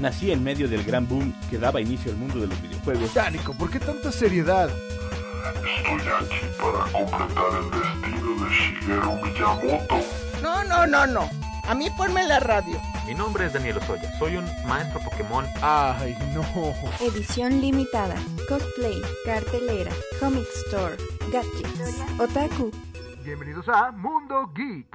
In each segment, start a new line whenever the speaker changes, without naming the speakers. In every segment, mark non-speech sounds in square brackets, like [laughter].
Nací en medio del gran boom que daba inicio al mundo de los videojuegos.
Dánico, ¿por qué tanta seriedad?
Estoy aquí para completar el destino de Shigeru Miyamoto.
No, no, no, no. A mí ponme la radio.
Mi nombre es Daniel Osoya, soy un maestro Pokémon.
Ay, no.
Edición limitada, cosplay, cartelera, comic store, gadgets, otaku.
Bienvenidos a Mundo Geek.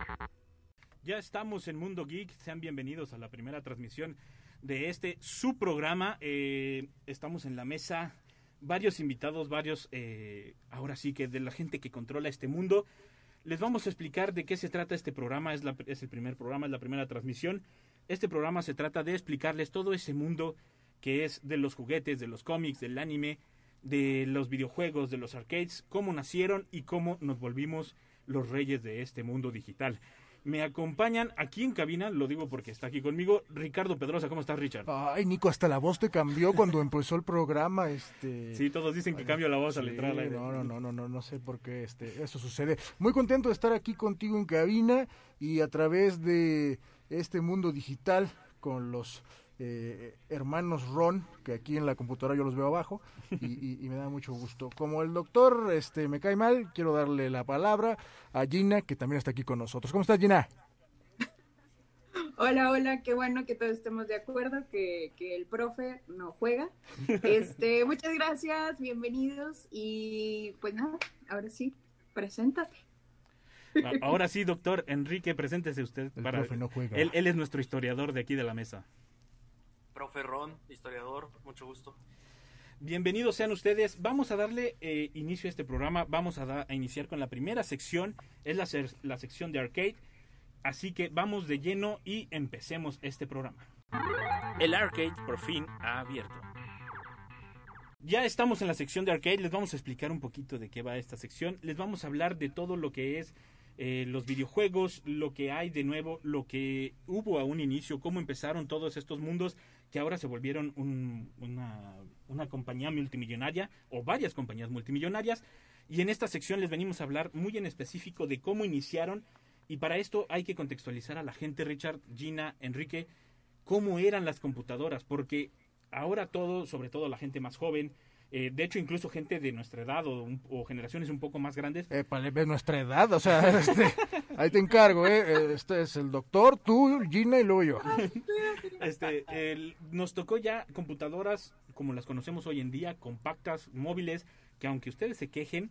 Ya estamos en Mundo Geek, sean bienvenidos a la primera transmisión de este su programa. Eh, estamos en la mesa, varios invitados, varios, eh, ahora sí que de la gente que controla este mundo. Les vamos a explicar de qué se trata este programa, es, es el primer programa, es la primera transmisión. Este programa se trata de explicarles todo ese mundo que es de los juguetes, de los cómics, del anime, de los videojuegos, de los arcades, cómo nacieron y cómo nos volvimos los reyes de este mundo digital. Me acompañan aquí en cabina, lo digo porque está aquí conmigo, Ricardo Pedrosa. ¿Cómo estás, Richard?
Ay, Nico, hasta la voz te cambió cuando empezó el programa, este...
Sí, todos dicen que cambio la voz al entrar.
No, no, no, no, no, no sé por qué este, eso sucede. Muy contento de estar aquí contigo en cabina y a través de este mundo digital con los eh, hermanos Ron, que aquí en la computadora yo los veo abajo, y, y- y me da mucho gusto. Como el doctor este, me cae mal, quiero darle la palabra a Gina, que también está aquí con nosotros. ¿Cómo estás, Gina?
Hola, hola, qué bueno que todos estemos de acuerdo, que, que el profe no juega. Este, [laughs] muchas gracias, bienvenidos y pues nada, ahora sí, preséntate.
A- Ahora sí, doctor Enrique, preséntese usted.
El
para
profe no juega.
Él, él es nuestro historiador de aquí de la mesa.
Profe Ron, historiador, mucho gusto.
Bienvenidos sean ustedes. Vamos a darle eh, inicio a este programa. Vamos a, da- a iniciar con la primera sección. Es la sección de arcade. Así que vamos de lleno y empecemos este programa. El arcade por fin ha abierto. Ya estamos en la sección de arcade. Les vamos a explicar un poquito de qué va esta sección. Les vamos a hablar de todo lo que es eh, los videojuegos, lo que hay de nuevo, lo que hubo a un inicio, cómo empezaron todos estos mundos que ahora se volvieron un- una, una compañía multimillonaria o varias compañías multimillonarias. Y en esta sección les venimos a hablar muy en específico de cómo iniciaron. Y para esto hay que contextualizar a la gente, Richard, Gina, Enrique, cómo eran las computadoras, porque ahora todo, sobre todo la gente más joven, eh, de hecho incluso gente de nuestra edad o, un- o generaciones un poco más grandes,
ves nuestra edad, o sea, [laughs] este, ahí te encargo, ¿eh? Este es el doctor, tú, Gina y luego yo.
este, el- nos tocó ya computadoras como las conocemos hoy en día, compactas, móviles, que aunque ustedes se quejen,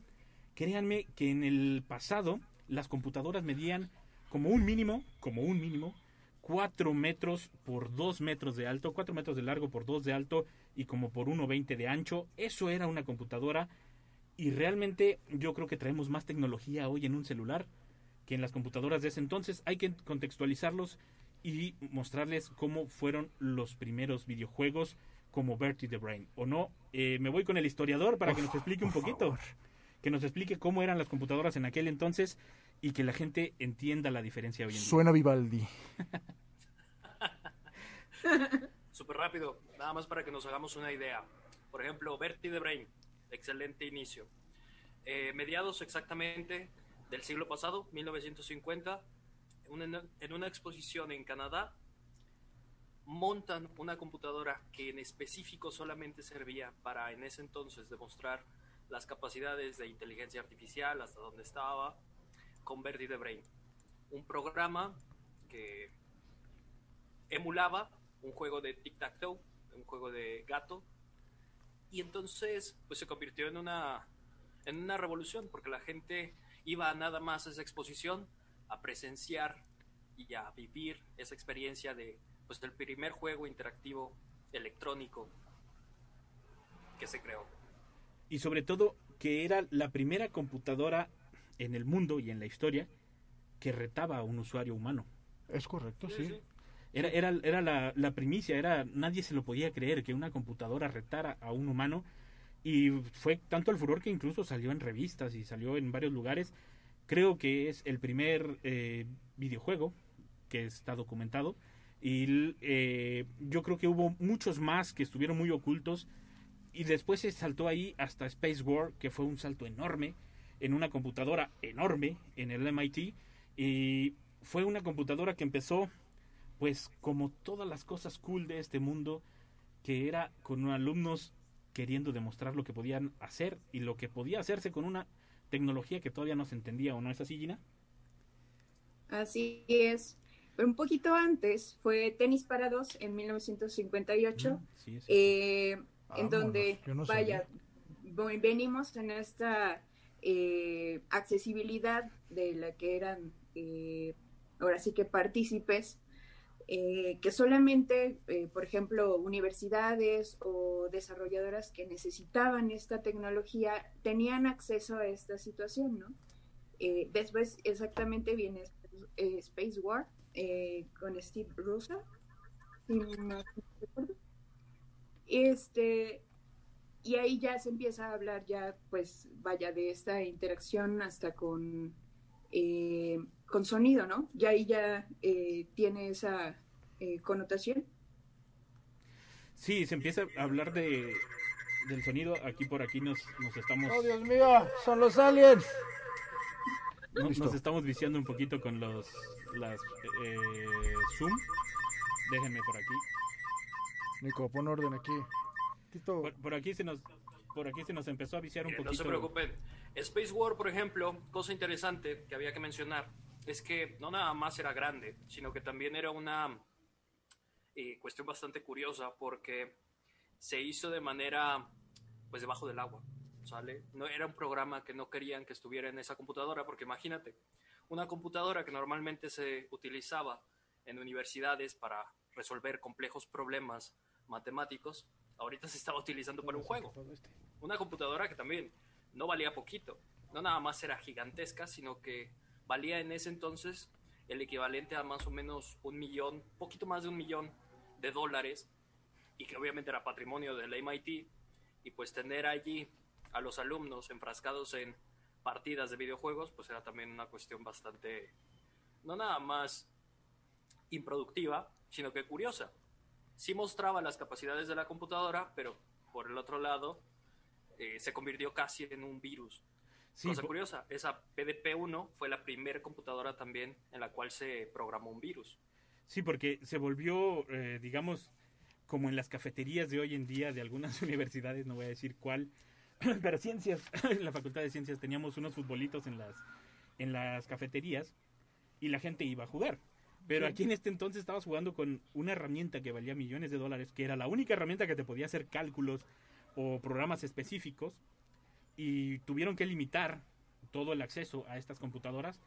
créanme que en el pasado las computadoras medían como un mínimo, como un mínimo, 4 metros por 2 metros de alto, 4 metros de largo por 2 de alto y como por 1,20 de ancho. Eso era una computadora y realmente yo creo que traemos más tecnología hoy en un celular que en las computadoras de ese entonces. Hay que contextualizarlos y mostrarles cómo fueron los primeros videojuegos como Bertie the Brain. ¿O no? Eh, me voy con el historiador para que nos explique un poquito. Que nos explique cómo eran las computadoras en aquel entonces y que la gente entienda la diferencia hoy en día.
Suena Vivaldi. [laughs]
Súper rápido, nada más para que nos hagamos una idea. Por ejemplo, Bertie the Brain, excelente inicio. Eh, mediados exactamente del siglo pasado, 1950, una- en una exposición en Canadá, montan una computadora que en específico solamente servía para en ese entonces demostrar las capacidades de inteligencia artificial, hasta donde estaba, con Bertie the Brain. Un programa que emulaba un juego de tic-tac-toe, un juego de gato, y entonces pues se convirtió en una, en una revolución, porque la gente iba nada más a esa exposición a presenciar y a vivir esa experiencia de pues del primer juego interactivo electrónico que se creó.
Y sobre todo que era la primera computadora en el mundo y en la historia que retaba a un usuario humano.
Es correcto, sí.
Era, era, era la, primicia, era nadie se lo podía creer que una computadora retara a un humano. Y fue tanto el furor que incluso salió en revistas y salió en varios lugares. Creo que es el primer eh, videojuego que está documentado. Y eh, yo creo que hubo muchos más que estuvieron muy ocultos. Y después se saltó ahí hasta Space War que fue un salto enorme en una computadora enorme en el MIT y fue una computadora que empezó pues como todas las cosas cool de este mundo, que era con alumnos queriendo demostrar lo que podían hacer y lo que podía hacerse con una tecnología que todavía no se entendía, ¿o no es así, Gina?
Así es. Pero un poquito antes fue Tenis para dos en 1958,
Mm, sí, es
eh, en
Vámonos,
donde,
no
vaya, venimos en esta eh, accesibilidad de la que eran, eh, ahora sí que partícipes, eh, que solamente, eh, por ejemplo, universidades o desarrolladoras que necesitaban esta tecnología tenían acceso a esta situación, ¿no? Eh, después exactamente viene Space War con Steve Russo, si no. Este, y ahí ya se empieza a hablar ya, pues, vaya, de esta interacción hasta con, con sonido, ¿no? Ya ahí ya eh, tiene esa eh, connotación.
Sí, se empieza a hablar de del sonido. Aquí por aquí nos, nos estamos
¡Oh, Dios mío! ¡Son los aliens!
no- nos estamos viciando un poquito con los las eh, zoom. Déjenme por aquí.
Nico, pon orden aquí. Tito,
Por, por aquí se nos por aquí se nos empezó a viciar un poquito.
no se preocupen. Space War, por ejemplo, cosa interesante que había que mencionar es que no nada más era grande, sino que también era una eh, cuestión bastante curiosa porque se hizo de manera pues debajo del agua, ¿sale? No era un programa que no querían que estuviera en esa computadora porque imagínate, una computadora que normalmente se utilizaba en universidades para resolver complejos problemas matemáticos, ahorita se estaba utilizando para un juego una computadora que también no valía poquito. No nada más era gigantesca, sino que valía en ese entonces el equivalente a más o menos un millón, poquito más de un millón de dólares, y que obviamente era patrimonio del MIT, y pues tener allí a los alumnos enfrascados en partidas de videojuegos, pues era también una cuestión bastante, no nada más improductiva, sino que curiosa. Sí mostraba las capacidades de la computadora, pero por el otro lado, eh, se convirtió casi en un virus.
Sí,
Cosa curiosa, esa PDP-1 fue la primera computadora también en la cual se programó un virus.
Sí, porque se volvió, eh, digamos, como en las cafeterías de hoy en día de algunas [laughs] universidades, no voy a decir cuál, [clears throat] pero ciencias, [laughs] en la Facultad de Ciencias teníamos unos futbolitos en las, en las cafeterías y la gente iba a jugar. Pero aquí en este entonces estabas jugando con una herramienta que valía millones de dólares, que era la única herramienta que te podía hacer cálculos o programas específicos, y tuvieron que limitar todo el acceso a estas computadoras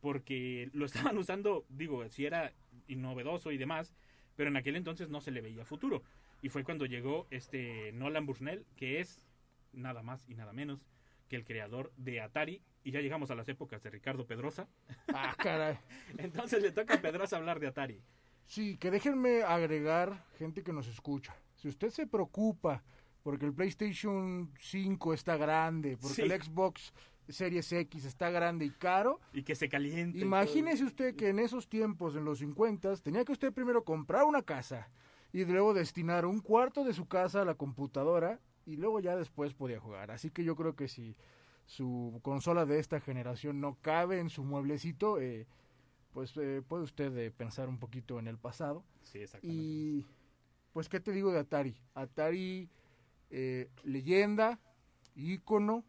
porque lo [laughs] estaban usando, digo, si era novedoso y demás, pero en aquel entonces no se le veía futuro. Y fue cuando llegó este Nolan Bushnell, que es nada más y nada menos que el creador de Atari, y ya llegamos a las épocas de Ricardo Pedrosa.
ah, caray. [laughs]
Entonces le toca a Pedrosa hablar de Atari.
Sí, que déjenme agregar gente que nos escucha. Si usted se preocupa porque el PlayStation 5 está grande, porque
Sí.
el Xbox Series X está grande y caro,
Y que se caliente.
imagínese usted que en esos tiempos, en los 50, tenía que usted primero comprar una casa y luego destinar un cuarto de su casa a la computadora y luego ya después podía jugar. Así que yo creo que si su consola de esta generación no cabe en su mueblecito, eh, pues eh, puede usted eh, pensar un poquito en el pasado.
Sí, exactamente.
Y pues, ¿qué te digo de Atari? Atari, eh, leyenda, ícono.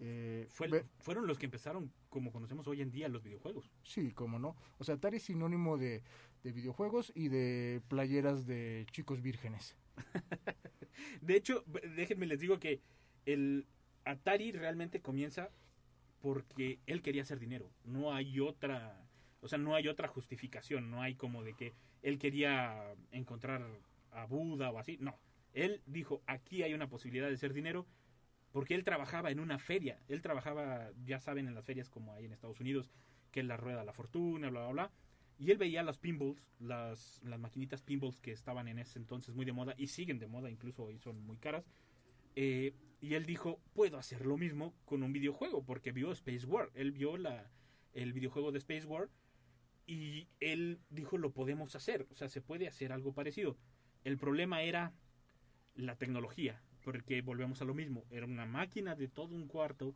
eh,
Fue el-
ve-
fueron los que empezaron, como conocemos hoy en día, los videojuegos.
sí, cómo no. O sea, Atari es sinónimo de, de videojuegos y de playeras de chicos vírgenes. [laughs]
De hecho, déjenme les digo que el Atari realmente comienza porque él quería hacer dinero. No hay otra, o sea, no hay otra justificación. No hay como de que él quería encontrar a Buda o así. No, él dijo aquí hay una posibilidad de hacer dinero porque él trabajaba en una feria. Él trabajaba, ya saben, en las ferias como hay en Estados Unidos, que es la rueda la fortuna, bla, bla, bla. Y él veía las pinballs, las, las maquinitas pinballs que estaban en ese entonces muy de moda y siguen de moda, incluso hoy son muy caras. Eh, y él dijo, puedo hacer lo mismo con un videojuego, porque vio Space War. Él vio el videojuego de Space War y él dijo, lo podemos hacer, o sea, se puede hacer algo parecido. El problema era la tecnología, porque volvemos a lo mismo, era una máquina de todo un cuarto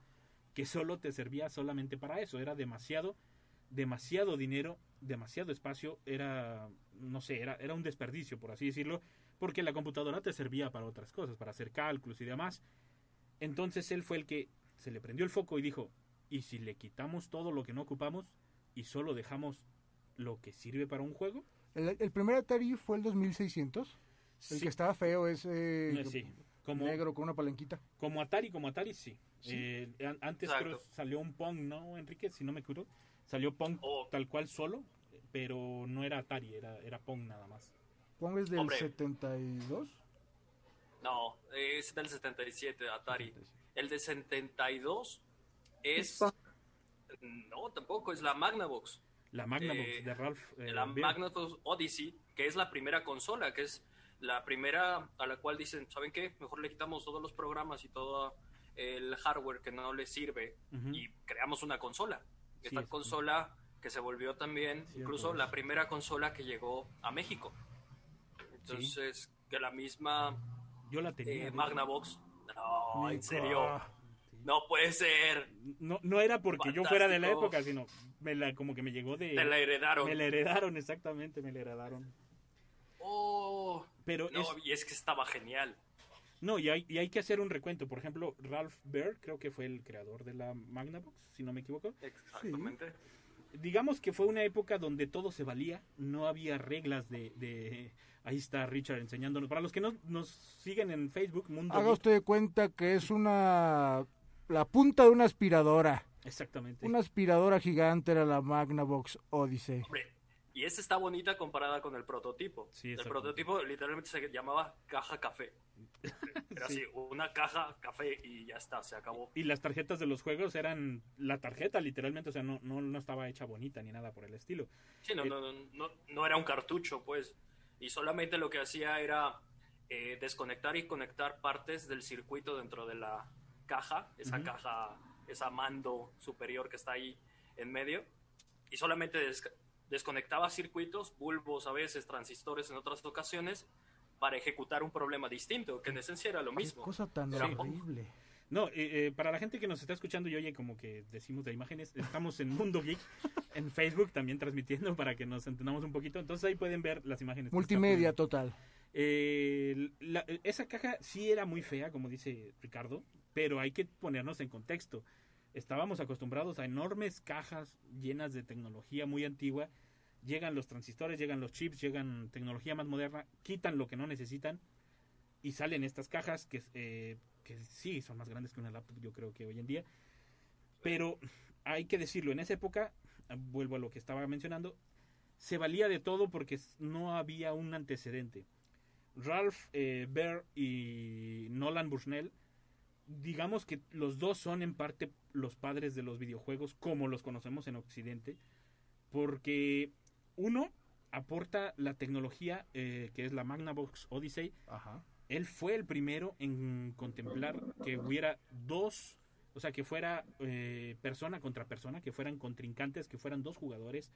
que solo te servía solamente para eso, era demasiado demasiado dinero, demasiado espacio, era, no sé, era, era un desperdicio, por así decirlo, porque la computadora te servía para otras cosas, para hacer cálculos y demás. Entonces él fue el que se le prendió el foco y dijo, ¿y si le quitamos todo lo que no ocupamos y solo dejamos lo que sirve para un juego?
El, el primer Atari fue el 2600. El
Sí.
que estaba feo es eh,
Eh, sí, como,
negro con una palanquita.
como Atari, como Atari, sí. Eh, an- antes creo salió un Pong, ¿no, Enrique? Si no me curo. Salió Pong
Oh.
tal cual solo, pero no era Atari, era, era Pong nada más.
Pong es del
Hombre.
72.
No, es del 77, Atari. El de 72 es... No, tampoco, es la Magnavox.
La Magnavox
Eh,
de Ralph. eh,
la
Beer.
Magnavox Odyssey, que es la primera consola, que es la primera a la cual dicen, ¿saben qué? Mejor le quitamos todos los programas y todo el hardware que no les sirve y creamos una consola.
Sí,
Esta
es-
consola que se volvió también incluso la primera consola que llegó a México. Entonces, que la misma
Yo la tenía.
eh. Magnavox... No, en serio. No puede ser.
No, no era porque yo fuera de la época, sino me la, como que me llegó de...
Te la heredaron.
Me la heredaron, exactamente, me la heredaron.
Oh,
Pero
no,
es,
y es que estaba genial.
No, y hay, y hay que hacer un recuento. Por ejemplo, Ralph Baer, creo que fue el creador de la Magnavox, si no me equivoco.
Exactamente.
Digamos que fue una época donde todo se valía, no había reglas de... de- Ahí está Richard enseñándonos. Para los que no nos siguen en Facebook, Mundo
Haga usted de cuenta que es una. La punta de una aspiradora.
Exactamente.
Una aspiradora gigante era la Magnavox Odyssey.
Hombre, y esta está bonita comparada con el prototipo.
Sí,
el prototipo literalmente se llamaba caja café. [laughs] Era
Sí.
así, una caja café y ya está, se acabó.
Y las tarjetas de los juegos eran la tarjeta, literalmente, o sea, no, no, no estaba hecha bonita ni nada por el estilo.
Sí, no,
Eh,
no, no, no, era un cartucho, pues. Y solamente lo que hacía era eh, desconectar y conectar partes del circuito dentro de la caja, esa
Ujú.
caja, esa mando superior que está ahí en medio. Y solamente desconectaba circuitos, bulbos a veces, transistores en otras ocasiones, para ejecutar un problema distinto, que en esencia era lo
Qué
mismo.
cosa tan
Era
horrible.
No, eh, eh, para la gente que nos está escuchando y oye como que decimos de imágenes, estamos en Mundo Geek, [laughs] en Facebook también transmitiendo para que nos entendamos un poquito. Entonces ahí pueden ver las imágenes.
Multimedia total.
Eh, la- esa caja sí era muy fea, como dice Ricardo, pero hay que ponernos en contexto. Estábamos acostumbrados a enormes cajas llenas de tecnología muy antigua. Llegan los transistores, llegan los chips, llegan tecnología más moderna, quitan lo que no necesitan y salen estas cajas que, eh, que sí son más grandes que una laptop, yo creo que hoy en día. Pero hay que decirlo, en esa época, vuelvo a lo que estaba mencionando, se valía de todo porque no había un antecedente. Ralph eh, Baer y Nolan Bushnell, digamos que los dos son en parte los padres de los videojuegos como los conocemos en Occidente, porque uno aporta la tecnología eh, que es la Magnavox Odyssey.
Ajá.
Él fue el primero en contemplar que hubiera dos, o sea, que fuera eh, persona contra persona, que fueran contrincantes, que fueran dos jugadores.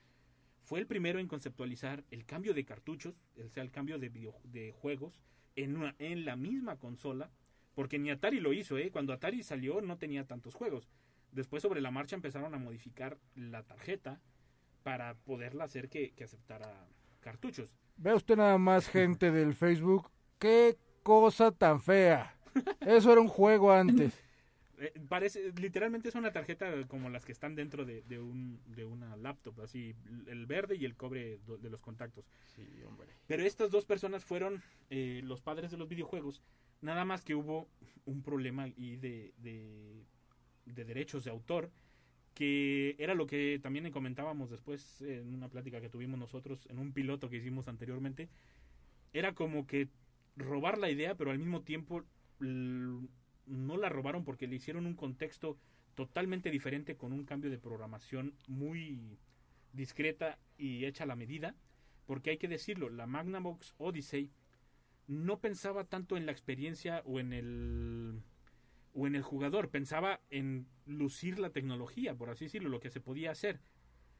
Fue el primero en conceptualizar el cambio de cartuchos, o sea, el cambio de, video- de juegos en, una, en la misma consola, porque ni Atari lo hizo, ¿eh? Cuando Atari salió no tenía tantos juegos. Después sobre la marcha empezaron a modificar la tarjeta para poderla hacer que, que aceptara cartuchos.
Vea usted nada más gente del Facebook. Qué cosa tan fea. Eso era un juego antes. [laughs]
Eh, parece, literalmente es una tarjeta como las que están dentro de, de un, de una laptop, así, el verde y el cobre de los contactos. Pero estas dos personas fueron eh, los padres de los videojuegos, nada más que hubo un problema y de, de, de derechos de autor, que era lo que también comentábamos después en una plática que tuvimos nosotros, en un piloto que hicimos anteriormente, era como que robar la idea, pero al mismo tiempo no la robaron porque le hicieron un contexto totalmente diferente con un cambio de programación muy discreta y hecha a la medida, porque hay que decirlo, la Magnavox Odyssey no pensaba tanto en la experiencia o en el o en el jugador, pensaba en lucir la tecnología, por así decirlo, lo que se podía hacer.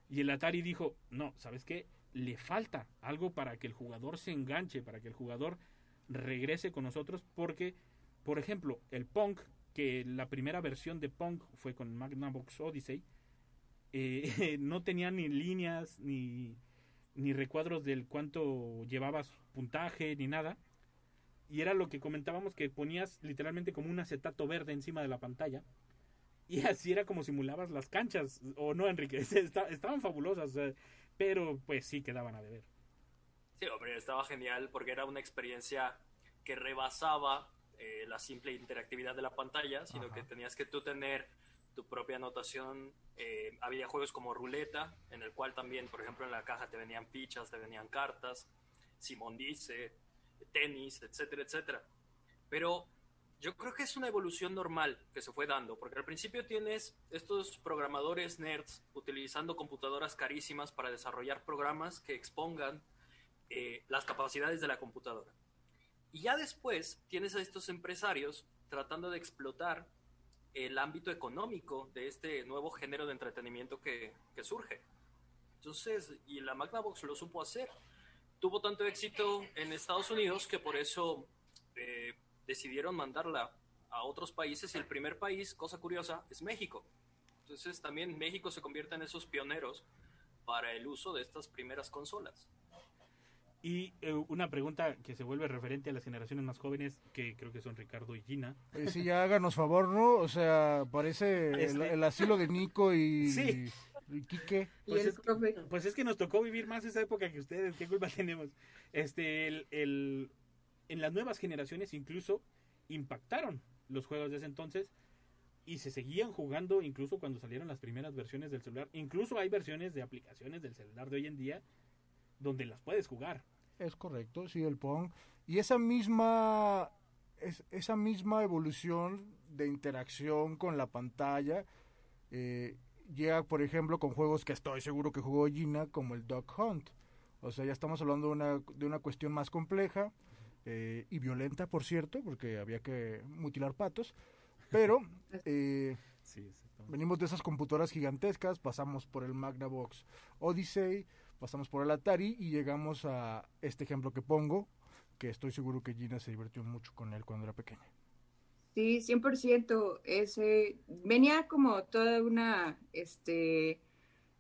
Y el Atari dijo, no, ¿sabes qué? Le falta algo para que el jugador se enganche, para que el jugador regrese con nosotros, porque, por ejemplo, el Pong, que la primera versión de Pong fue con Magnavox Odyssey, eh, [laughs] no tenía ni líneas, ni, ni recuadros del cuánto llevabas puntaje, ni nada. Y era lo que comentábamos que ponías literalmente como un acetato verde encima de la pantalla. Y [laughs] así era como simulabas las canchas, o no, Enrique, [laughs] Está- estaban fabulosas, pero pues sí quedaban a deber.
Sí, hombre, estaba genial porque era una experiencia que rebasaba eh, la simple interactividad de la pantalla, sino
Ajá.
que tenías que tú tener tu propia anotación. Eh, había juegos como ruleta, en el cual también, por ejemplo, en la caja te venían fichas, te venían cartas, Simón dice, tenis, etcétera, etcétera. Pero yo creo que es una evolución normal que se fue dando, porque al principio tienes estos programadores nerds utilizando computadoras carísimas para desarrollar programas que expongan eh, las capacidades de la computadora. Y ya después tienes a estos empresarios tratando de explotar el ámbito económico de este nuevo género de entretenimiento que, que surge. Entonces, y la Magnavox lo supo hacer. Tuvo tanto éxito en Estados Unidos que por eso eh, decidieron mandarla a otros países y el primer país, cosa curiosa, es México. Entonces también México se convierte en esos pioneros para el uso de estas primeras consolas.
Y eh, una pregunta que se vuelve referente a las generaciones más jóvenes, que creo que son Ricardo y Gina.
Eh, sí, ya háganos favor, ¿no? O sea, parece el,
Este-
el asilo de Nico y,
Sí.
Y Quique.
Y
Pues
el
es-
profe.
Pues es que nos tocó vivir más esa época que ustedes, ¿qué culpa [laughs] tenemos? Este, el, el- en las nuevas generaciones incluso impactaron los juegos de ese entonces y se seguían jugando incluso cuando salieron las primeras versiones del celular. Incluso hay versiones de aplicaciones del celular de hoy en día donde las puedes jugar.
Es correcto, sí, el Pong. Y esa misma, es- esa misma evolución de interacción con la pantalla eh, llega, por ejemplo, con juegos que estoy seguro que jugó Gina, como el Dog Hunt. O sea, ya estamos hablando de una, de una cuestión más compleja eh, y violenta, por cierto, porque había que mutilar patos. Pero [laughs] eh,
Sí,
venimos de esas computadoras gigantescas, pasamos por el Magnavox Odyssey, pasamos por el Atari y llegamos a este ejemplo que pongo, que estoy seguro que Gina se divirtió mucho con él cuando era pequeña.
Sí, 100%. Ese, venía como toda una este,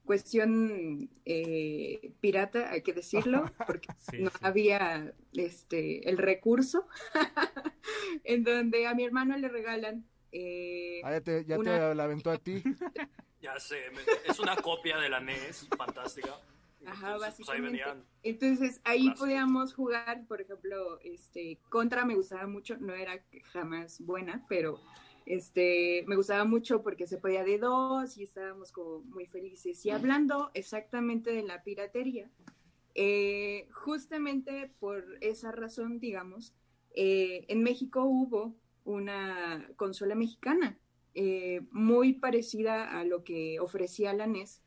cuestión eh, pirata, hay que decirlo, [laughs] porque
Sí,
no
sí.
había este, el recurso, [laughs] en donde a mi hermano le regalan eh,
Ah, ya te, ya
Una-
te la aventó a ti. [laughs]
Ya sé, me- es una copia de la NES, fantástica.
Ajá,
Entonces, pues, ahí
básicamente. Entonces ahí podíamos jugar, por ejemplo, este Contra me gustaba mucho, no era jamás buena, pero este me gustaba mucho porque se podía de dos y estábamos como muy felices. Y hablando exactamente de la piratería, eh, justamente por esa razón, digamos, eh, en México hubo una consola mexicana eh, muy parecida a lo que ofrecía la NES.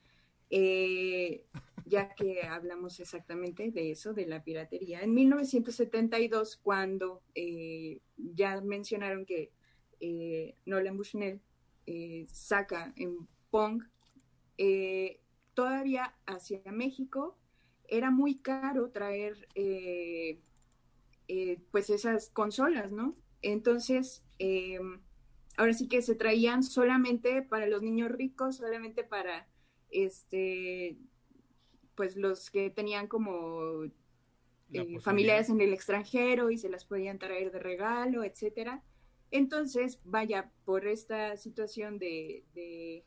Ya que hablamos exactamente de eso, de la piratería. En 1972, cuando eh, ya mencionaron que eh, Nolan Bushnell eh, saca en Pong, eh, todavía hacia México era muy caro traer pues esas consolas, ¿no? Entonces, ahora sí que se traían solamente para los niños ricos, solamente para este pues los que tenían como eh, familiares en el extranjero y se las podían traer de regalo, etcétera. Entonces, vaya, por esta situación de, de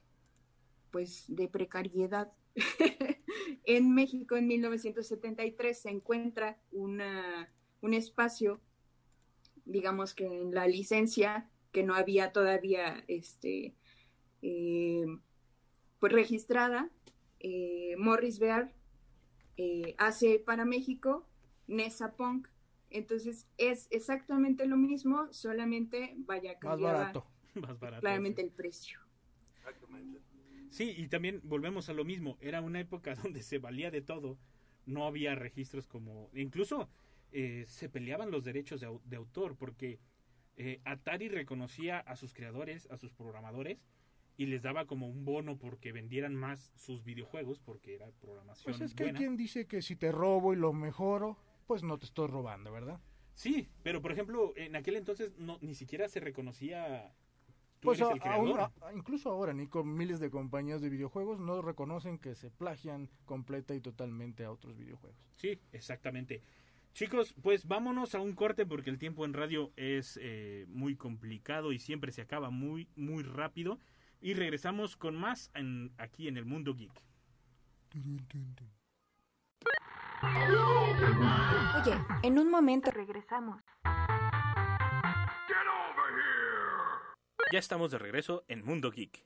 pues de precariedad [laughs] en México en 1973 se encuentra una, un espacio, digamos que en la licencia que no había todavía este eh, pues registrada, eh, Morris Bear eh, hace para México Nesa Punk. Entonces es exactamente lo mismo, solamente vaya
Más
cambiaba
barato. [laughs]
Más barato.
claramente
sí.
el precio.
exactamente.
Sí, y también volvemos a lo mismo. Era una época [laughs] donde se valía de todo. No había registros como... Incluso eh, se peleaban los derechos de, de autor porque eh, Atari reconocía a sus creadores, a sus programadores, y les daba como un bono porque vendieran más sus videojuegos porque era programación
Pues es que hay
buena.
quien dice que si te robo y lo mejoro, pues no te estoy robando, ¿verdad?
Sí, pero por ejemplo, en aquel entonces no, ni siquiera se reconocía Tú
Pues
eres
a-
el creador.
aún- a- incluso ahora, Nico, miles de compañías de videojuegos no reconocen que se plagian completa y totalmente a otros videojuegos.
Sí, exactamente. Chicos, pues vámonos a un corte porque el tiempo en radio es eh, muy complicado y siempre se acaba muy, muy rápido. Y regresamos con más en- aquí en el Mundo Geek.
Oye, en un momento regresamos.
Ya estamos de regreso en Mundo Geek.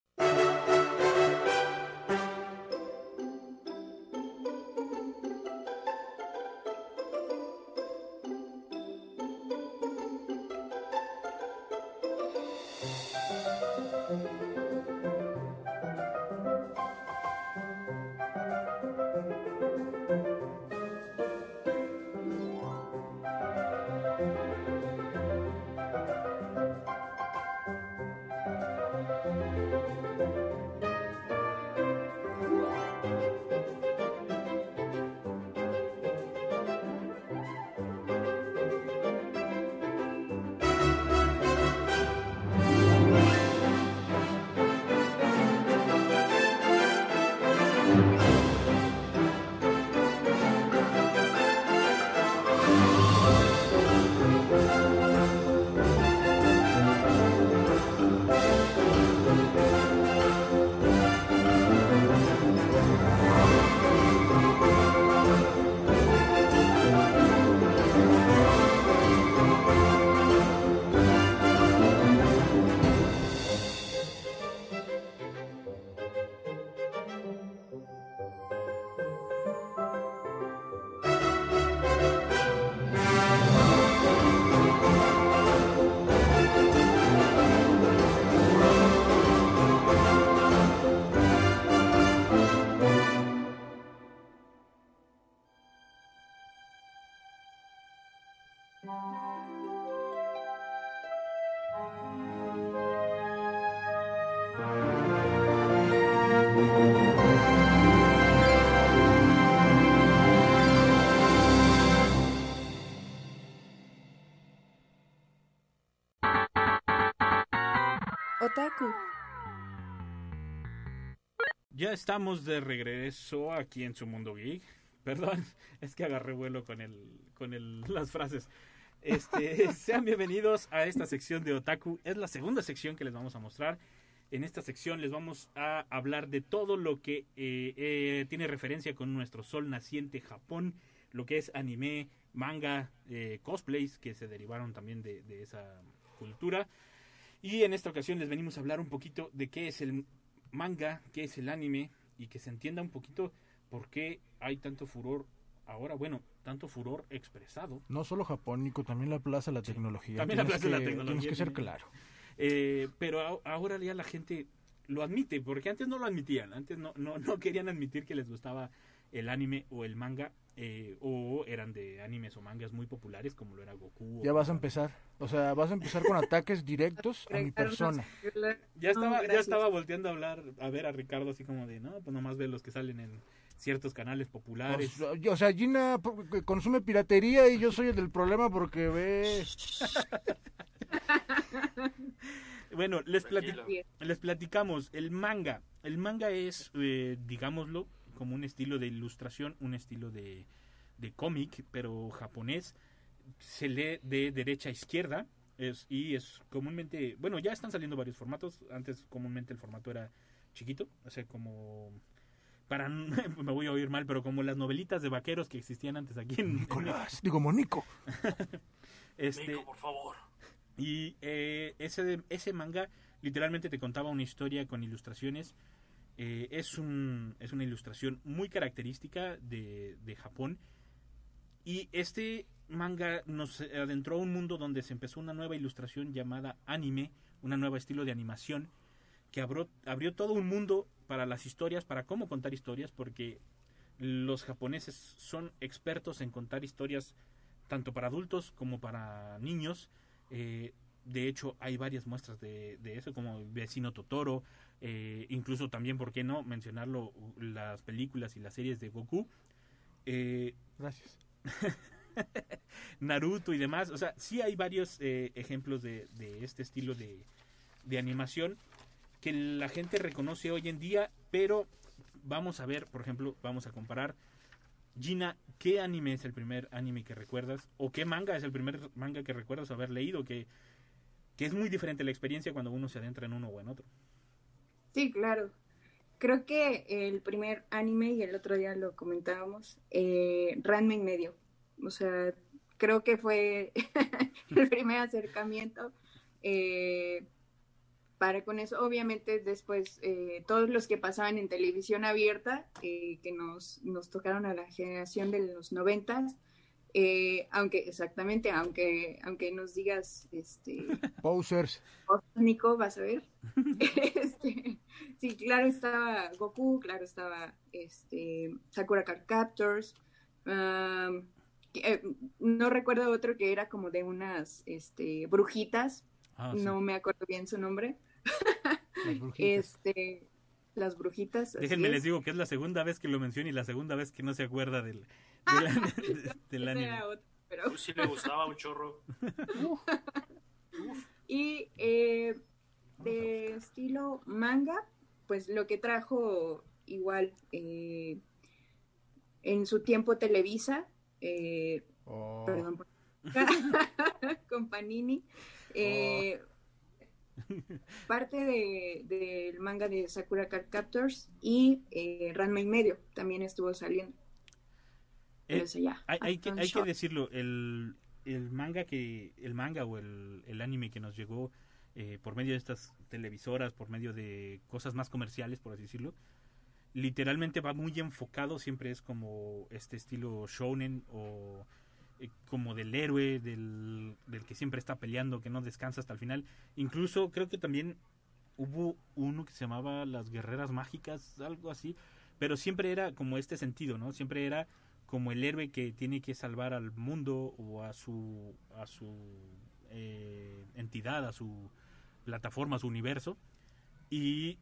Ya estamos de regreso aquí en su Mundo Geek. [laughs] Perdón, es que agarré vuelo con el, con el, [laughs] las frases. Este, [laughs] sean bienvenidos a esta sección de Otaku. Es la segunda sección que les vamos a mostrar. En esta sección les vamos a hablar de todo lo que eh, eh, tiene referencia con nuestro sol naciente Japón, lo que es anime, manga, eh, cosplays que se derivaron también de, de esa cultura. Y en esta ocasión les venimos a hablar un poquito de qué es el manga, qué es el anime y que se entienda un poquito por qué hay tanto furor ahora, bueno, tanto furor expresado.
No solo Japón, Nico, también la plaza de la tecnología.
También la plaza de la tecnología,
Tienes que ser claro.
Eh, pero a- ahora ya la gente lo admite, porque antes no lo admitían, antes no, no, no querían admitir que les gustaba el anime o el manga, eh, o eran de animes o mangas muy populares como lo era Goku. o-
Ya vas a empezar. O sea, vas a empezar con ataques directos a mi persona.
Ya estaba,
No,
ya estaba volteando a hablar, a ver a Ricardo así como de, no, pues nomás ve los que salen en ciertos canales populares.
O sea, o sea, Gina consume piratería y yo soy el del problema porque ve... [laughs]
Bueno, les, plati- les platicamos. El manga. El manga es, eh, digámoslo, como un estilo de ilustración, un estilo de, de cómic, pero japonés. Se lee de derecha a izquierda. Es, y es comúnmente, bueno, ya están saliendo varios formatos. Antes comúnmente el formato era chiquito, o sea, como para [laughs] me voy a oír mal, pero como las novelitas de vaqueros que existían antes aquí en, en
Nicolás, digo Monico. [laughs]
este
por favor.
y eh, ese, ese manga literalmente te contaba una historia con ilustraciones. Eh, es, un, es una ilustración muy característica de, de Japón. Y este manga nos adentró a un mundo donde se empezó una nueva ilustración llamada anime, una nueva estilo de animación, que abrió, abrió todo un mundo para las historias, para cómo contar historias, porque los japoneses son expertos en contar historias tanto para adultos como para niños. Eh, de hecho, hay varias muestras de, de eso, como Vecino Totoro, eh, incluso también, ¿por qué no mencionarlo? Las películas y las series de Goku, eh,
Gracias. [laughs]
Naruto y demás. O sea, sí hay varios eh, ejemplos de, de este estilo de, de animación que la gente reconoce hoy en día, pero vamos a ver, por ejemplo, vamos a comparar. Gina, ¿qué anime es el primer anime que recuerdas? ¿O qué manga es el primer manga que recuerdas haber leído? Que, que es muy diferente la experiencia cuando uno se adentra en uno o en otro.
Sí, claro. Creo que el primer anime, y el otro día lo comentábamos, eh, Ranma y medio. O sea, creo que fue [laughs] el primer acercamiento eh, para con eso. Obviamente después eh, todos los que pasaban en televisión abierta, eh, que nos, nos tocaron a la generación de los noventas, eh, aunque exactamente, aunque aunque nos digas, este, [laughs]
Posers.
Nico, vas a ver. [laughs] Este, sí, claro estaba Goku, claro estaba este, Sakura Card Captors. um, eh, no recuerdo otro que era como de unas este, brujitas,
Ah, sí.
no me acuerdo bien su nombre.
Las brujitas. [laughs]
Este, las brujitas.
Déjenme
es.
les digo que es la segunda vez que lo menciono y la segunda vez que no se acuerda del, del, [laughs] del [laughs]
Ese
anime.
era otro, pero-
Pues sí le gustaba un chorro. [laughs]
Y eh, de estilo manga, pues lo que trajo igual eh, en su tiempo Televisa, eh,
Oh.
perdón, con Panini, eh, [laughs] parte de- del manga de Sakura Card Captors y eh, Ranma y medio también estuvo saliendo.
Eh,
ya.
Hay, hay que, hay que decirlo, el, el manga que el manga o el, el anime que nos llegó eh, por medio de estas televisoras, por medio de cosas más comerciales, por así decirlo, literalmente va muy enfocado, siempre es como este estilo shonen o eh, como del héroe, del, del que siempre está peleando, que no descansa hasta el final. Incluso creo que también hubo uno que se llamaba Las Guerreras Mágicas, algo así, pero siempre era como este sentido, ¿no? Siempre era como el héroe que tiene que salvar al mundo o a su a su eh, entidad, a su plataforma, a su universo. Y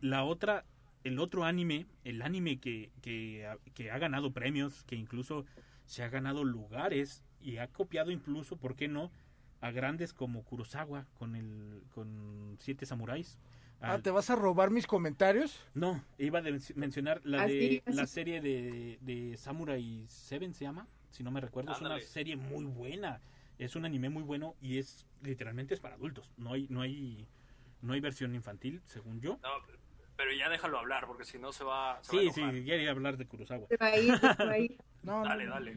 la otra, el otro anime, el anime que, que ha ganado premios, que incluso se ha ganado lugares y ha copiado incluso, ¿por qué no? A grandes como Kurosawa con el con Siete Samuráis.
Ah, ¿te vas a robar mis comentarios?
no, iba a de- mencionar la
Así,
de
así.
la serie de, de Samurai 7 se llama, si no me recuerdo, es una serie muy buena, es un anime muy bueno y es literalmente es para adultos, no hay no hay no hay versión infantil, según yo.
No, pero ya déjalo hablar, porque si no se va, se va a
Sí, sí,
enojar.
quería hablar de Kurosawa.
Se va a ir, se va a ir. [laughs]
No,
Dale, dale.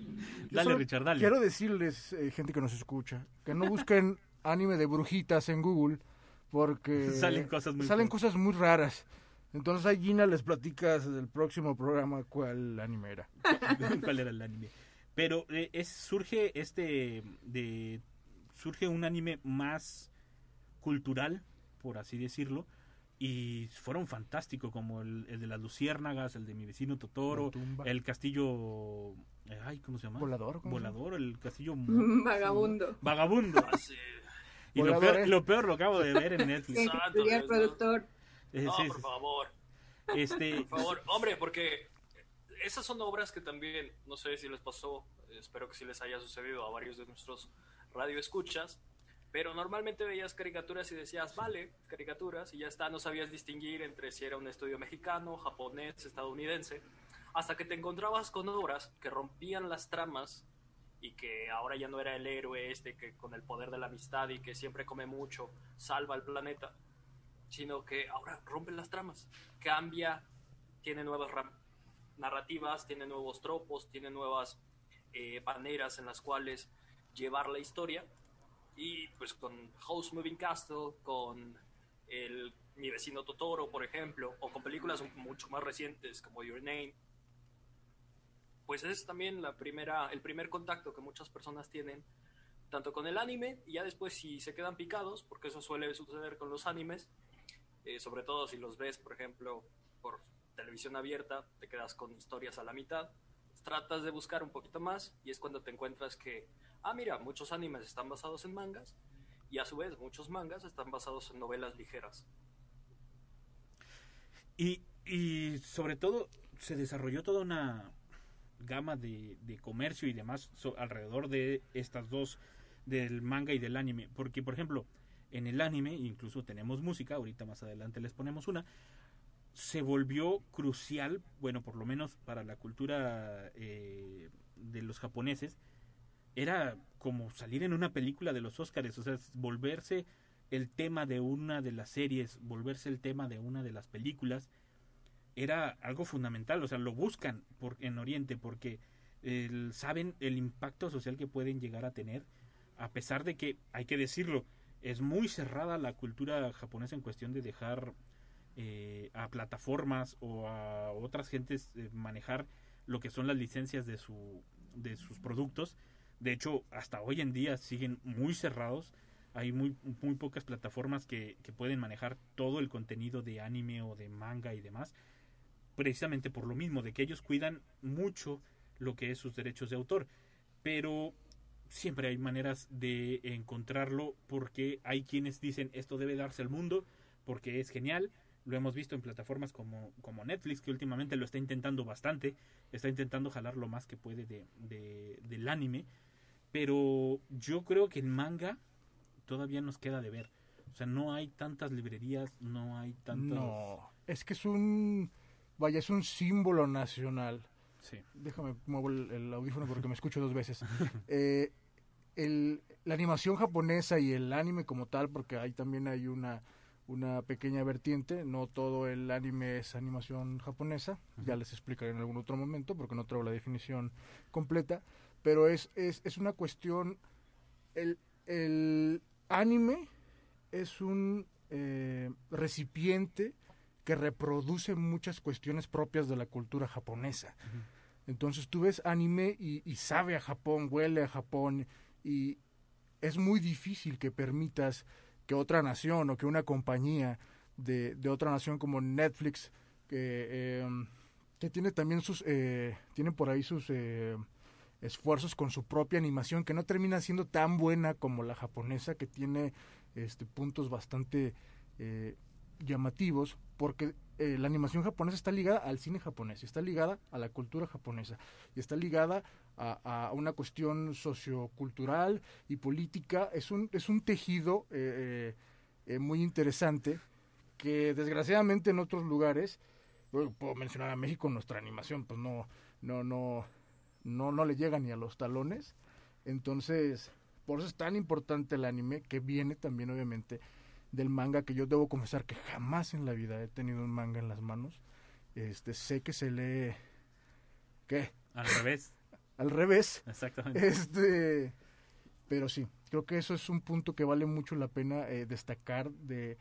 Dale, Richard, dale.
Quiero decirles, eh, gente que nos escucha, que no busquen [laughs] anime de brujitas en Google porque [laughs]
Salen cosas muy
salen cosas muy raras. Entonces a Gina les platicas del próximo programa cuál anime era. [laughs]
cuál era el anime. Pero eh, es, surge este de surge un anime más cultural, por así decirlo, y fueron fantásticos como el, el de las luciérnagas, el de mi vecino Totoro, el castillo, ay, ¿cómo se llama?
Volador.
Volador, el castillo [laughs]
Vagabundo.
vagabundo. [laughs] Y lo peor,
¿eh?
lo peor lo acabo de ver en Netflix.
Santo no.
productor.
Eh,
No, por favor.
Este,
Por favor, [laughs] hombre, porque esas son obras que también, no sé si les pasó, espero que sí les haya sucedido a varios de nuestros radioescuchas, pero normalmente veías caricaturas y decías, vale, caricaturas, y ya está, no sabías distinguir entre si era un estudio mexicano, japonés, estadounidense, hasta que te encontrabas con obras que rompían las tramas y que ahora ya no era el héroe este que con el poder de la amistad y que siempre come mucho salva al planeta, sino que ahora rompen las tramas, cambia, tiene nuevas narrativas, tiene nuevos tropos, tiene nuevas eh, maneras en las cuales llevar la historia. Y pues con House Moving Castle, con el, Mi vecino Totoro, por ejemplo, o con películas mucho más recientes como Your Name, pues es también la primera, el primer contacto que muchas personas tienen tanto con el anime y ya después si se quedan picados, porque eso suele suceder con los animes, eh, sobre todo si los ves, por ejemplo, por televisión abierta, te quedas con historias a la mitad, tratas de buscar un poquito más y es cuando te encuentras que, ah, mira, muchos animes están basados en mangas y a su vez muchos mangas están basados en novelas ligeras.
Y, y sobre todo se desarrolló toda una gama de, de comercio y demás alrededor de estas dos, del manga y del anime. Porque, por ejemplo, en el anime, incluso tenemos música, ahorita más adelante les ponemos una, se volvió crucial, bueno, por lo menos para la cultura eh, de los japoneses, era como salir en una película de los Óscares, o sea, volverse el tema de una de las series, volverse el tema de una de las películas, era algo fundamental, o sea, lo buscan en Oriente porque saben el impacto social que pueden llegar a tener, a pesar de que, hay que decirlo, es muy cerrada la cultura japonesa en cuestión de dejar eh, a plataformas o a otras gentes eh, manejar lo que son las licencias de, su, de sus productos. De hecho, hasta hoy en día siguen muy cerrados. Hay muy, muy pocas plataformas que, que pueden manejar todo el contenido de anime o de manga y demás. Precisamente por lo mismo, de que ellos cuidan mucho lo que es sus derechos de autor. Pero siempre hay maneras de encontrarlo porque hay quienes dicen esto debe darse al mundo porque es genial. Lo hemos visto en plataformas como, como Netflix, que últimamente lo está intentando bastante, está intentando jalar lo más que puede de, del anime, pero yo creo que en manga todavía nos queda de ver. O sea, no hay tantas librerías, no hay tantas...
No, es que es un... Vaya, es un símbolo nacional.
Sí.
Déjame muevo el, el audífono porque me escucho dos veces. [laughs] Eh, el, la animación japonesa y el anime como tal, porque ahí también hay una, una pequeña vertiente, no todo el anime es animación japonesa, ya les explicaré en algún otro momento porque no traigo la definición completa, pero es, es, es una cuestión, el, el anime es un eh, recipiente que reproduce muchas cuestiones propias de la cultura japonesa. Entonces tú ves anime y, y, sabe a Japón, huele a Japón y es muy difícil que permitas que otra nación o que una compañía de, de otra nación como Netflix que, eh, que tiene también sus eh, tiene por ahí sus eh, esfuerzos con su propia animación que no termina siendo tan buena como la japonesa que tiene este puntos bastante eh, llamativos porque eh, la animación japonesa está ligada al cine japonés, está ligada a la cultura japonesa y está ligada a, una cuestión sociocultural y política. Es un, es un tejido eh, eh, muy interesante que desgraciadamente en otros lugares, puedo mencionar a México, nuestra animación pues no, no, no, no, no le llega ni a los talones. Entonces, por eso es tan importante el anime que viene también obviamente del manga que yo debo confesar que jamás en la vida he tenido un manga en las manos. Este, sé que se lee ¿qué?
Al revés. [laughs]
Al revés.
Exactamente.
Este, pero sí, creo que eso es un punto que vale mucho la pena eh, destacar de,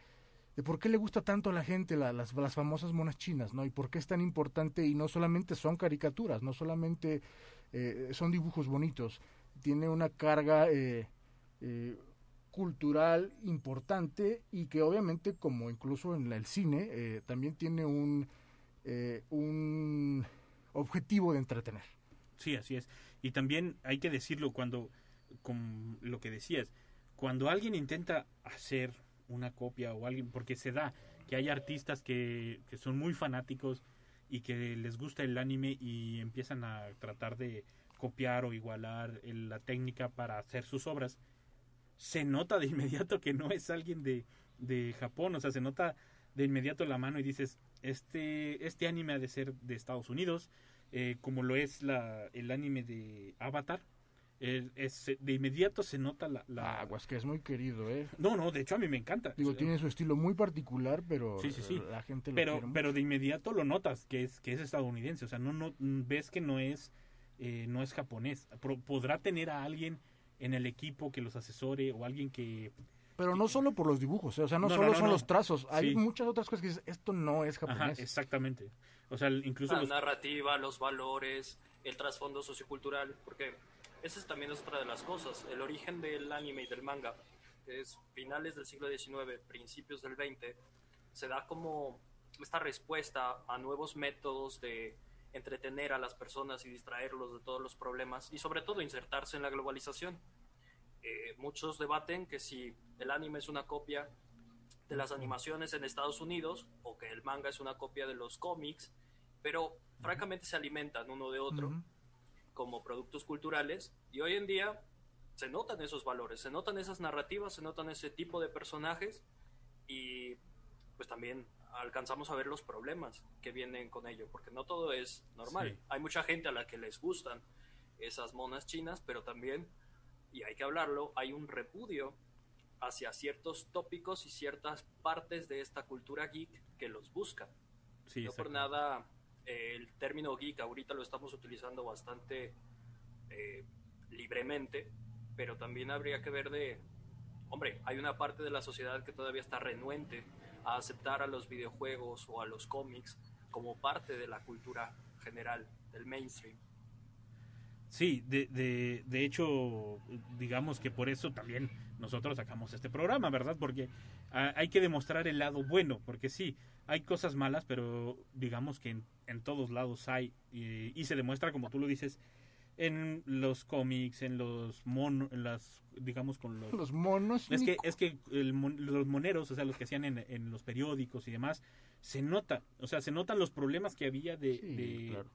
por qué le gusta tanto a la gente la, las, famosas monas chinas, ¿no? Y por qué es tan importante y no solamente son caricaturas, no solamente eh, son dibujos bonitos, tiene una carga eh, eh, cultural importante y que obviamente como incluso en el cine eh, también tiene un un objetivo de entretener
sí así es y también hay que decirlo cuando con lo que decías cuando alguien intenta hacer una copia o alguien porque se da que hay artistas que, que son muy fanáticos y que les gusta el anime y empiezan a tratar de copiar o igualar la técnica para hacer sus obras se nota de [laughs] inmediato que no es alguien de, de Japón, o sea, se nota de inmediato la mano y dices, este, este anime ha de ser de Estados Unidos, eh, como lo es el anime de Avatar. Eh, es, de inmediato se nota la, la...
Aguas, que es muy querido, ¿eh?
No, no, de hecho a mí me encanta.
Digo, tiene su estilo muy particular, pero
sí, sí, sí.
la gente lo
pero,
quiere mucho.
pero de inmediato lo notas que es, que es estadounidense, o sea, no, no ves que no es, eh, no es japonés. Pro- podrá tener a alguien en el equipo que los asesore o alguien que
Pero no solo por los dibujos, ¿eh? o sea, no,
No,
solo
no, no,
son
no.
los trazos, hay
Sí.
muchas otras cosas que dices, esto no es
Ajá,
japonés.
exactamente. O sea, incluso
La
los,
narrativa, los valores, el trasfondo sociocultural, porque esa es también otra de las cosas. El origen del anime y del manga, es finales del siglo XIX, principios del XX, se da como esta respuesta a nuevos métodos de entretener a las personas y distraerlos de todos los problemas y sobre todo insertarse en la globalización. Eh, muchos debaten que si el anime es una copia de las animaciones en Estados Unidos o que el manga es una copia de los cómics, pero francamente se alimentan uno de otro. Como productos culturales y hoy en día se notan esos valores, se notan esas narrativas, se notan ese tipo de personajes y pues también alcanzamos a ver los problemas que vienen con ello, porque no todo es normal.
Sí.
Hay mucha gente a la que les gustan esas monas chinas, pero también, y hay que hablarlo, hay un repudio hacia ciertos tópicos y ciertas partes de esta cultura geek que los buscan.
Sí,
no por nada el término geek ahorita lo estamos utilizando bastante eh, libremente, pero también habría que ver de, hombre, hay una parte de la sociedad que todavía está renuente a aceptar a los videojuegos o a los cómics como parte de la cultura general, del mainstream.
Sí, de, de, de hecho, digamos que por eso también nosotros sacamos este programa, ¿verdad? Porque ah, hay que demostrar el lado bueno, porque sí, hay cosas malas, pero digamos que en, en todos lados hay, y, y se demuestra, como tú lo dices, en los cómics, en los monos, las, digamos, con los...
Los monos.
Es que, es que el los moneros, o sea, los que hacían en, en los periódicos y demás, se nota, o sea, se notan los problemas que había de,
Sí,
de,
claro.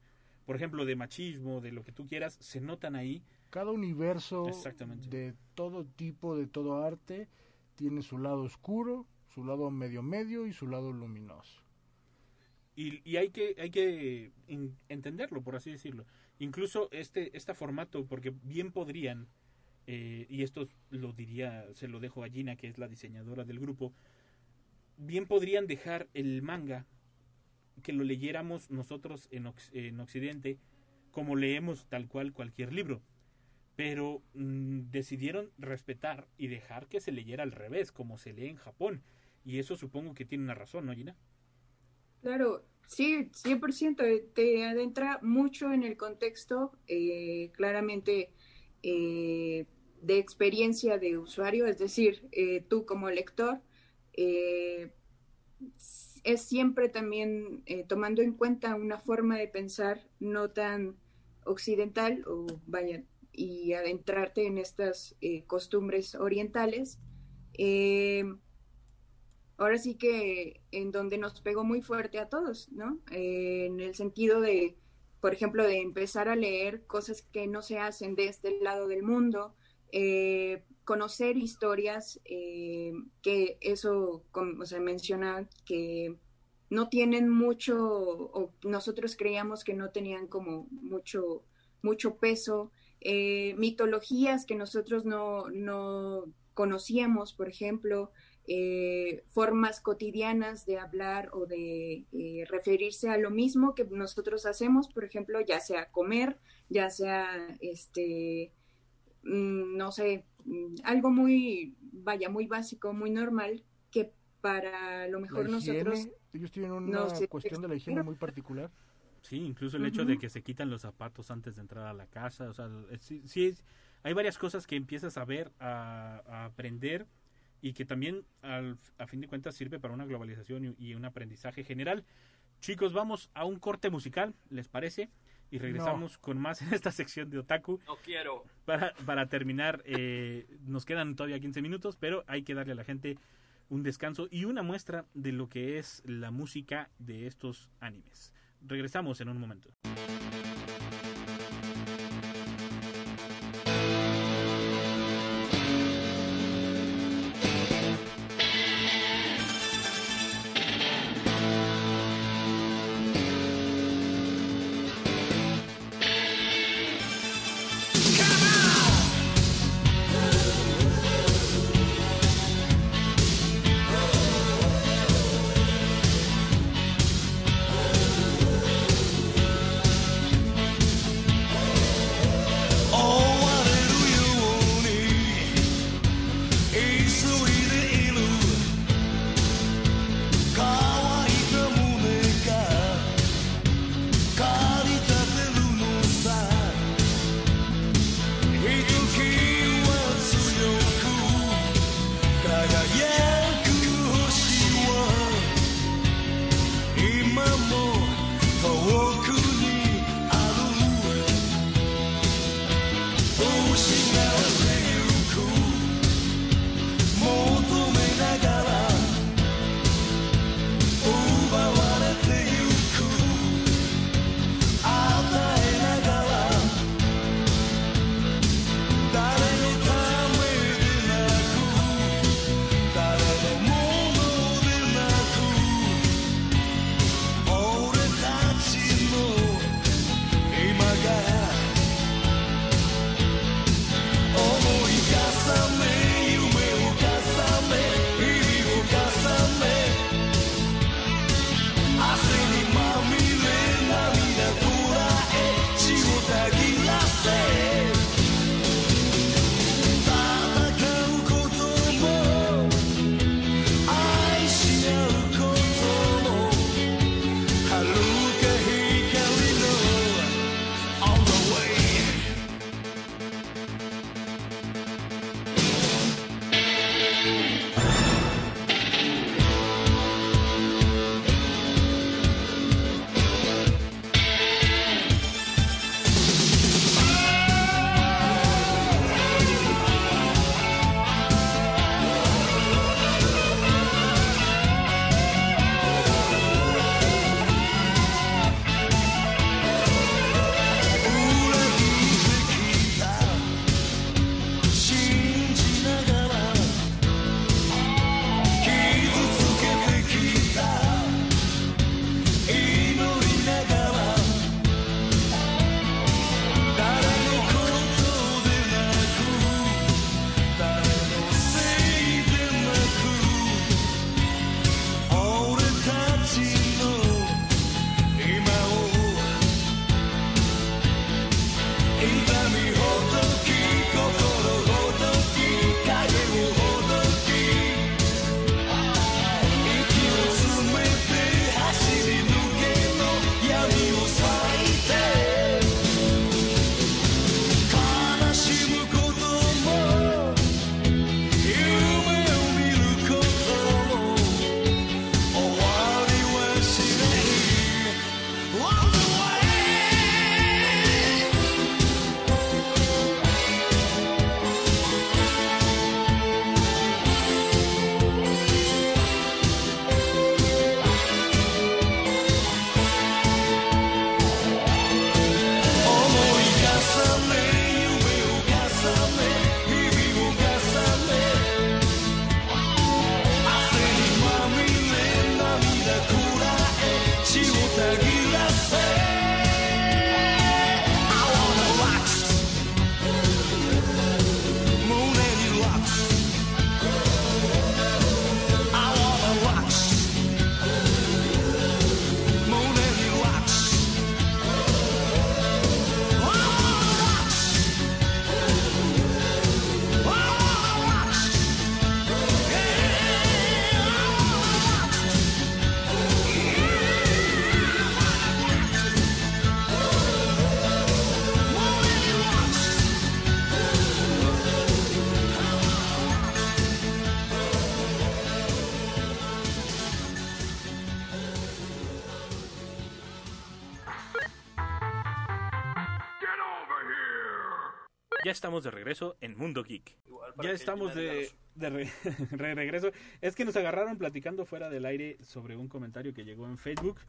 por ejemplo, de machismo, de lo que tú quieras, se notan ahí.
Cada universo
Exactamente.
de todo tipo, de todo arte, tiene su lado oscuro, su lado medio medio y su lado luminoso.
Y, hay que, hay que en- entenderlo, por así decirlo. Incluso este, este formato, porque bien podrían, eh, y esto lo diría, se lo dejo a Gina, que es la diseñadora del grupo, bien podrían dejar el manga que lo leyéramos nosotros en, en Occidente, como leemos tal cual cualquier libro. Pero mm, decidieron respetar y dejar que se leyera al revés, como se lee en Japón. Y eso supongo que tiene una razón, ¿no, Gina?
Claro, sí, 100%. eh, Te adentra mucho en el contexto, eh, claramente eh, de experiencia de usuario, es decir, tú como lector, es siempre también tomando en cuenta una forma de pensar no tan occidental o vaya y adentrarte en estas costumbres orientales. Ahora sí que en donde nos pegó muy fuerte a todos, ¿no? Eh, en el sentido de, por ejemplo, de empezar a leer cosas que no se hacen de este lado del mundo, eh, conocer historias eh, que eso, como, o sea, menciona que no tienen mucho, o nosotros creíamos que no tenían como mucho, mucho peso, mitologías que nosotros no, no conocíamos, por ejemplo, eh, formas cotidianas de hablar o de eh, referirse a lo mismo que nosotros hacemos, por ejemplo, ya sea comer, ya sea, este, mm, no sé, mm, algo muy, vaya, muy básico, muy normal, que para lo mejor nosotros...
ellos tienen una
no sé,
cuestión de la higiene muy particular.
Sí, incluso el hecho de que se quitan los zapatos antes de entrar a la casa, o sea, sí, sí es- hay varias cosas que empiezas a ver, a, a aprender y que también al, a fin de cuentas sirve para una globalización y, y un aprendizaje general. Chicos, vamos a un corte musical, ¿les parece? Y regresamos con más en esta sección de Otaku.
No quiero.
Para, para terminar, eh, nos quedan todavía 15 minutos, pero hay que darle a la gente un descanso y una muestra de lo que es la música de estos animes. Regresamos en un momento. Estamos de regreso en Mundo Geek.
Igual para
Ya estamos de,
los-
de re- [laughs] re- regreso. Es que nos agarraron platicando fuera del aire sobre un comentario que llegó en Facebook.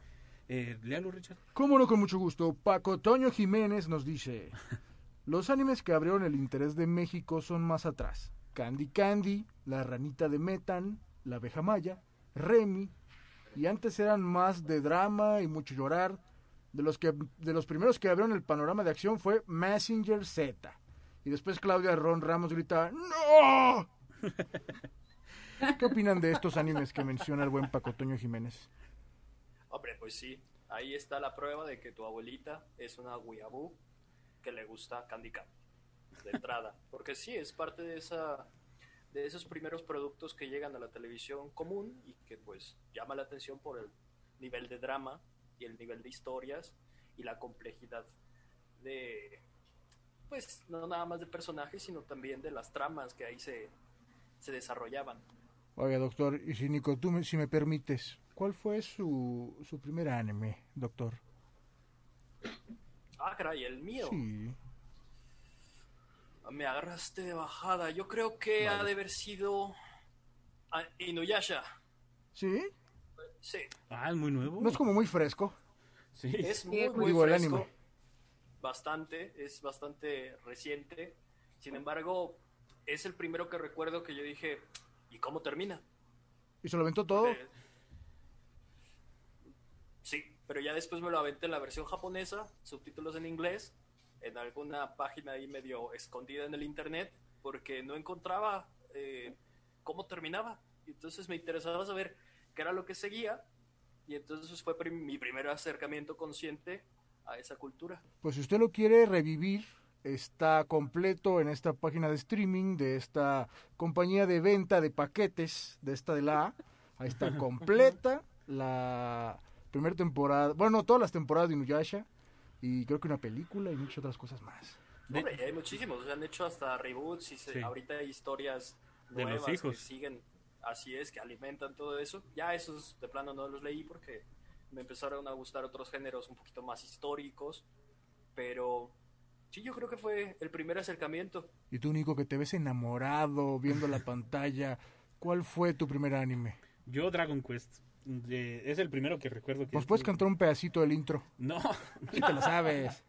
Eh, léalo, Richard.
Cómo no, con mucho gusto. Paco Toño Jiménez nos dice: [laughs] Los animes que abrieron el interés de México son más atrás. Candy Candy, La Ranita de Metan, La Abeja Maya, Remy, y antes eran más de drama y mucho llorar. De los, que, de los primeros que abrieron el panorama de acción fue Messenger Z. Y después Claudia Ron Ramos grita ¡No! ¿Qué opinan de estos animes que menciona el buen Paco Toño Jiménez?
Hombre, pues sí, ahí está la prueba de que tu abuelita es una weeaboo que le gusta Candy Candy de entrada, porque sí es parte de esa de esos primeros productos que llegan a la televisión común y que pues llama la atención por el nivel de drama y el nivel de historias y la complejidad de pues no nada más de personajes, sino también de las tramas que ahí se se desarrollaban.
Oiga, doctor, y si Nico, tú me- si me permites, ¿cuál fue su, su primer anime, doctor?
Ah, caray, el mío.
Sí.
Me agarraste de bajada. Yo creo que ha de haber sido ah, Inuyasha.
¿Sí?
Sí,
Ah, es muy nuevo.
¿No es como muy fresco?
Sí.
es muy,
es
muy
Digo, el
fresco.
anime.
Bastante, es bastante reciente. Sin embargo, es el primero que recuerdo que yo dije, ¿y cómo termina?
¿Y se lo aventó todo?
Eh, sí, pero ya después me lo aventé en la versión japonesa, subtítulos en inglés, en alguna página ahí medio escondida en el internet, porque no encontraba eh, cómo terminaba. Y entonces me interesaba saber qué era lo que seguía, y entonces fue prim- mi primer acercamiento consciente a esa cultura.
Pues si usted lo quiere revivir, está completo en esta página de streaming de esta compañía de venta de paquetes, de esta de la A. Ahí está [laughs] completa la primera temporada, bueno, todas las temporadas de Inuyasha y creo que una película y muchas otras cosas más.
De-
Hombre, hay muchísimos, se han hecho hasta reboots y se-
Sí.
ahorita hay historias
De los
nuevas
hijos.
que siguen, así es, que alimentan todo eso. Ya esos de plano no los leí porque me empezaron a gustar otros géneros un poquito más históricos, pero sí, yo creo que fue el primer acercamiento.
Y tú, Nico, que te ves enamorado viendo la [laughs] pantalla, ¿cuál fue tu primer anime?
Yo Dragon Quest. de- es el primero que recuerdo que...
¿Nos puedes cantar un pedacito del intro?
No, [laughs]
Si te lo sabes.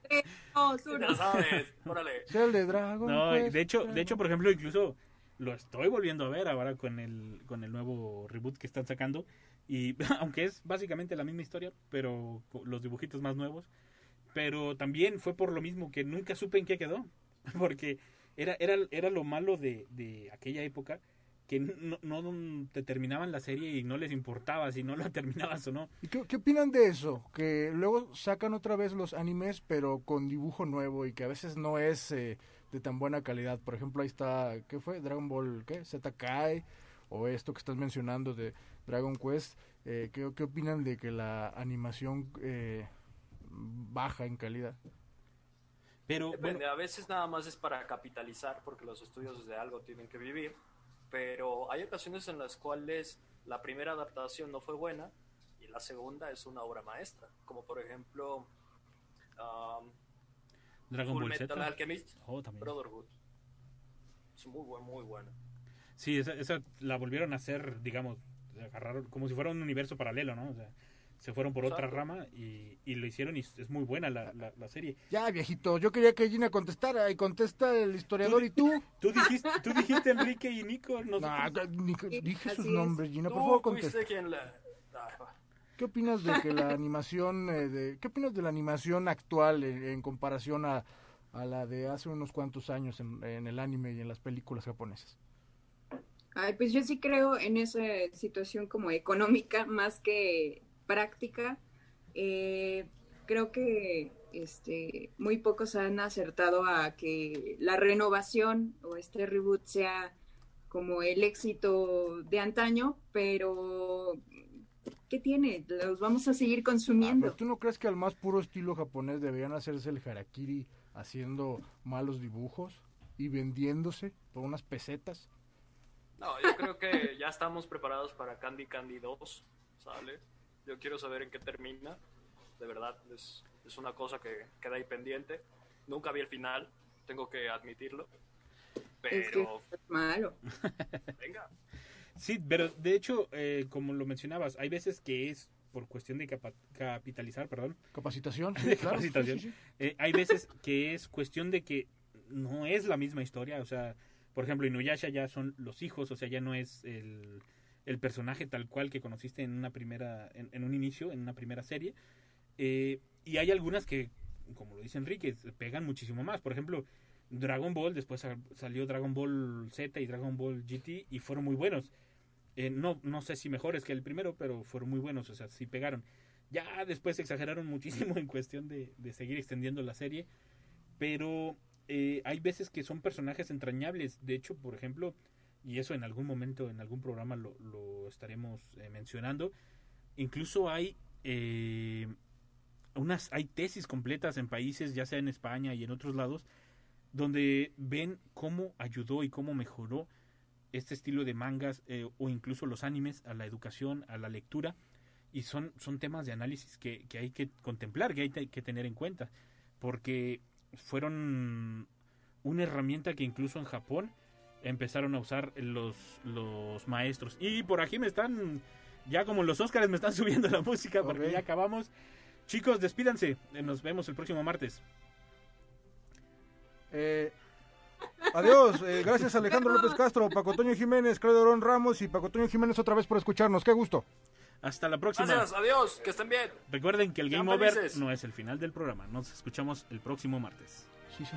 Dos,
Ya
uno.
sabes, órale.
Es el de Dragon
no,
Quest.
de hecho, de hecho, por ejemplo, incluso lo estoy volviendo a ver ahora con el, con el nuevo reboot que están sacando. Y [laughs] aunque es básicamente la misma historia, pero los dibujitos más nuevos. Pero también fue por lo mismo que nunca supe en qué quedó. [laughs] Porque era, era, era lo malo de, de aquella época que no, no te terminaban la serie y no les importaba si no [laughs] la terminabas o no.
¿Y qué, qué opinan de eso? Que luego sacan otra vez los animes, pero con dibujo nuevo y que a veces no es eh, de tan buena calidad. Por ejemplo, ahí está, ¿qué fue? Dragon Ball, ¿qué? Z Kai, o esto que estás mencionando de Dragon Quest. Eh, ¿qué, qué opinan de que la animación eh, baja en calidad?
Pero
Depende,
bueno,
a veces nada más es para capitalizar porque los estudios de algo tienen que vivir, pero hay ocasiones en las cuales la primera adaptación no fue buena y la segunda es una obra maestra, como por ejemplo um,
Dragon
Full
Ball
Metal
Z.
Alchemist
Oh, también.
Brotherhood. Es muy buen, muy buena.
Sí, esa, esa la volvieron a hacer, digamos, agarraron como si fuera un universo paralelo, ¿no? O sea, se fueron por otra
Exacto.
rama y, y lo hicieron y es muy buena la, la, la serie.
Ya, viejito, yo quería que Gina contestara y contesta el historiador y tú. [laughs]
Tú dijiste, tú dijiste Enrique y Nico,
No,
nosotros-
ni- dije sus nombres, Gina, por favor contesta. ¿Qué opinas de que la [laughs] animación, eh, de, qué opinas de la animación actual en, en comparación a, a la de hace unos cuantos años en, en el anime y en las películas japonesas?
Ay, pues yo sí creo en esa situación como económica más que práctica. Eh, creo que este, muy pocos han acertado a que la renovación o este reboot sea como el éxito de antaño, pero ¿qué tiene? Los vamos a seguir
Ah,
consumiendo.
pero ¿Tú no crees que al más puro estilo japonés deberían hacerse el harakiri haciendo malos dibujos y vendiéndose por unas pesetas?
No, yo creo que ya estamos preparados para Candy Candy 2, ¿sale? Yo quiero saber en qué termina. De verdad, es, es una cosa que queda ahí pendiente. Nunca vi el final, tengo que admitirlo.
Es que
Pero,
es malo. [laughs]
venga.
Sí, pero de hecho, eh, como lo mencionabas, hay veces que es por cuestión de capa- capitalizar, perdón,
Capacitación, [laughs]
de
sí, claro.
capacitación.
Sí, sí.
Eh, hay veces que es cuestión de que no es la misma historia, o sea, por ejemplo, Inuyasha ya son los hijos, o sea, ya no es el, el personaje tal cual que conociste en una primera, en, en un inicio, en una primera serie. Eh, y hay algunas que, como lo dice Enrique, pegan muchísimo más. Por ejemplo, Dragon Ball, después sa- salió Dragon Ball Z y Dragon Ball GT y fueron muy buenos. Eh, no, no sé si mejores que el primero, pero fueron muy buenos, o sea, sí pegaron. Ya después exageraron muchísimo [laughs] en cuestión de, de seguir extendiendo la serie, pero eh, hay veces que son personajes entrañables. De hecho, por ejemplo, y eso en algún momento, en algún programa lo, estaremos eh, mencionando, incluso hay eh, unas, hay tesis completas en países, ya sea en España y en otros lados, donde ven cómo ayudó y cómo mejoró este estilo de mangas o incluso los animes a la educación, a la lectura. Y son, son temas de análisis que, que hay que contemplar, que hay que tener en cuenta. Porque fueron una herramienta que incluso en Japón empezaron a usar los, los maestros. Y por aquí me están, ya como los Óscares me están [laughs] subiendo la música porque ya acabamos. Chicos, despídanse. Eh, Nos vemos el próximo martes.
Eh, adiós, eh, gracias Alejandro López Castro, Paco Toño Jiménez, Claudio Dorón Ramos y Paco Toño Jiménez otra vez por escucharnos. Qué gusto.
Hasta la próxima.
Gracias, adiós, que estén bien.
Recuerden que el Game Over no es el final del programa. Nos escuchamos el próximo martes.
Sí, sí.